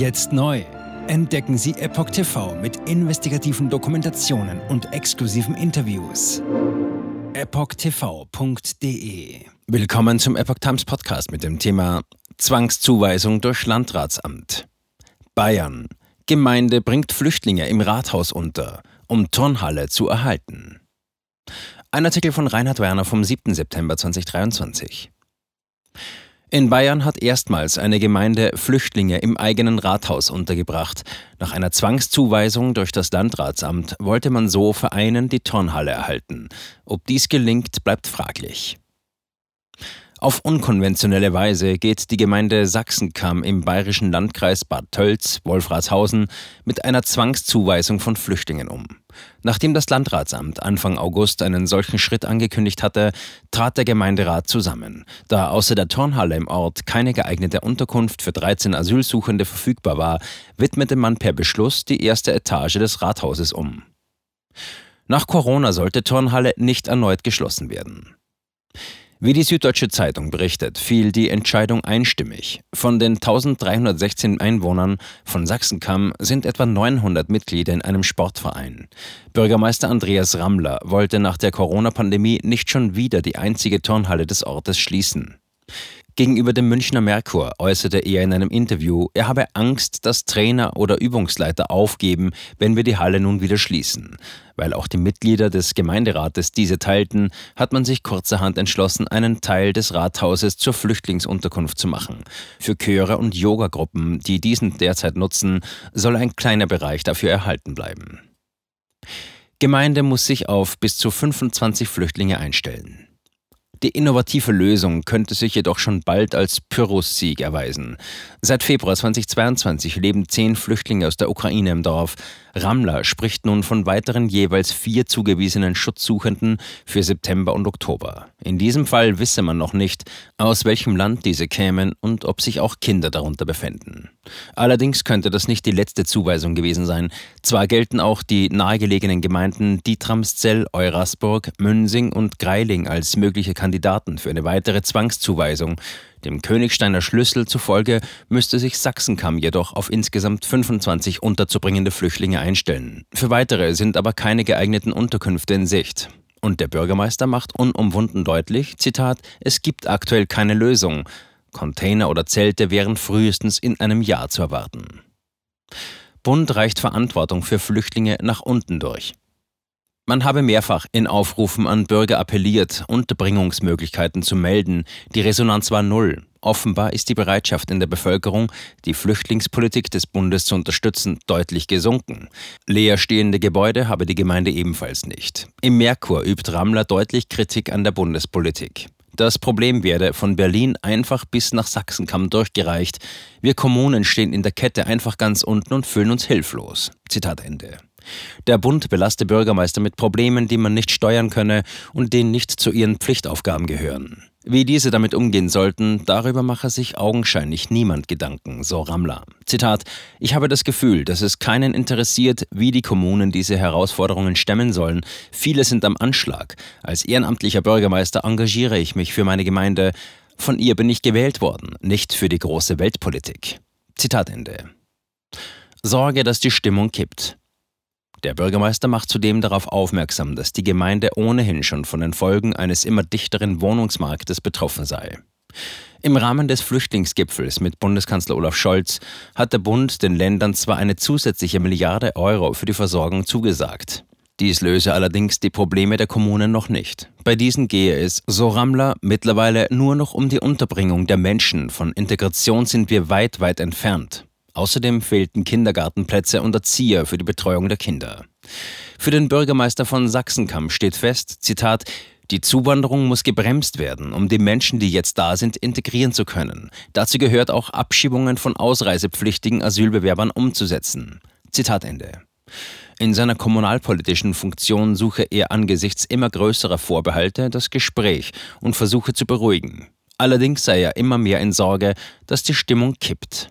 Jetzt neu. Entdecken Sie Epoch TV mit investigativen Dokumentationen und exklusiven Interviews. EpochTV.de Willkommen zum Epoch Times Podcast mit dem Thema Zwangszuweisung durch Landratsamt. Bayern. Gemeinde bringt Flüchtlinge im Rathaus unter, um Turnhalle zu erhalten. Ein Artikel von Reinhard Werner vom 7. September 2023. In Bayern hat erstmals eine Gemeinde Flüchtlinge im eigenen Rathaus untergebracht. Nach einer Zwangszuweisung durch das Landratsamt wollte man so Vereinen die Turnhalle erhalten. Ob dies gelingt, bleibt fraglich. Auf unkonventionelle Weise geht die Gemeinde Sachsenkamm im bayerischen Landkreis Bad Tölz, Wolfratshausen mit einer Zwangszuweisung von Flüchtlingen um. Nachdem das Landratsamt Anfang August einen solchen Schritt angekündigt hatte, trat der Gemeinderat zusammen. Da außer der Turnhalle im Ort keine geeignete Unterkunft für 13 Asylsuchende verfügbar war, widmete man per Beschluss die erste Etage des Rathauses um. Nach Corona sollte Turnhalle nicht erneut geschlossen werden. Wie die Süddeutsche Zeitung berichtet, fiel die Entscheidung einstimmig. Von den 1316 Einwohnern von Sachsenkamm sind etwa 900 Mitglieder in einem Sportverein. Bürgermeister Andreas Rammler wollte nach der Corona-Pandemie nicht schon wieder die einzige Turnhalle des Ortes schließen. Gegenüber dem Münchner Merkur äußerte er in einem Interview, er habe Angst, dass Trainer oder Übungsleiter aufgeben, wenn wir die Halle nun wieder schließen. Weil auch die Mitglieder des Gemeinderates diese teilten, hat man sich kurzerhand entschlossen, einen Teil des Rathauses zur Flüchtlingsunterkunft zu machen. Für Chöre und Yogagruppen, die diesen derzeit nutzen, soll ein kleiner Bereich dafür erhalten bleiben. Gemeinde muss sich auf bis zu 25 Flüchtlinge einstellen. Die innovative Lösung könnte sich jedoch schon bald als Pyrrhus-Sieg erweisen. Seit Februar 2022 leben zehn Flüchtlinge aus der Ukraine im Dorf. Rammler spricht nun von weiteren jeweils vier zugewiesenen Schutzsuchenden für September und Oktober. In diesem Fall wisse man noch nicht, aus welchem Land diese kämen und ob sich auch Kinder darunter befänden. Allerdings könnte das nicht die letzte Zuweisung gewesen sein. Zwar gelten auch die nahegelegenen Gemeinden Dietramszell, Eurasburg, Münsing und Greiling als mögliche Kandidaten für eine weitere Zwangszuweisung. Dem Königsteiner Schlüssel zufolge müsste sich Sachsenkamm jedoch auf insgesamt 25 unterzubringende Flüchtlinge einstellen. Für weitere sind aber keine geeigneten Unterkünfte in Sicht. Und der Bürgermeister macht unumwunden deutlich, Zitat, es gibt aktuell keine Lösung. Container oder Zelte wären frühestens in einem Jahr zu erwarten. Bund reicht Verantwortung für Flüchtlinge nach unten durch. Man habe mehrfach in Aufrufen an Bürger appelliert, Unterbringungsmöglichkeiten zu melden. Die Resonanz war null. Offenbar ist die Bereitschaft in der Bevölkerung, die Flüchtlingspolitik des Bundes zu unterstützen, deutlich gesunken. Leerstehende Gebäude habe die Gemeinde ebenfalls nicht. Im Merkur übt Rammler deutlich Kritik an der Bundespolitik. Das Problem werde von Berlin einfach bis nach Sachsenkamm durchgereicht. Wir Kommunen stehen in der Kette einfach ganz unten und fühlen uns hilflos. Zitat Ende. Der Bund belaste Bürgermeister mit Problemen, die man nicht steuern könne und denen nicht zu ihren Pflichtaufgaben gehören. Wie diese damit umgehen sollten, darüber mache sich augenscheinlich niemand Gedanken, so Ramler. Zitat: Ich habe das Gefühl, dass es keinen interessiert, wie die Kommunen diese Herausforderungen stemmen sollen. Viele sind am Anschlag. Als ehrenamtlicher Bürgermeister engagiere ich mich für meine Gemeinde. Von ihr bin ich gewählt worden, nicht für die große Weltpolitik. Zitat Ende. Sorge, dass die Stimmung kippt. Der Bürgermeister macht zudem darauf aufmerksam, dass die Gemeinde ohnehin schon von den Folgen eines immer dichteren Wohnungsmarktes betroffen sei. Im Rahmen des Flüchtlingsgipfels mit Bundeskanzler Olaf Scholz hat der Bund den Ländern zwar eine zusätzliche Milliarde Euro für die Versorgung zugesagt. Dies löse allerdings die Probleme der Kommunen noch nicht. Bei diesen gehe es, so Rammler, mittlerweile nur noch um die Unterbringung der Menschen. Von Integration sind wir weit, weit entfernt. Außerdem fehlten Kindergartenplätze und Erzieher für die Betreuung der Kinder. Für den Bürgermeister von Sachsenkamm steht fest, Zitat, die Zuwanderung muss gebremst werden, um die Menschen, die jetzt da sind, integrieren zu können. Dazu gehört auch Abschiebungen von ausreisepflichtigen Asylbewerbern umzusetzen. Zitat Ende. In seiner kommunalpolitischen Funktion suche er angesichts immer größerer Vorbehalte das Gespräch und versuche zu beruhigen. Allerdings sei er immer mehr in Sorge, dass die Stimmung kippt.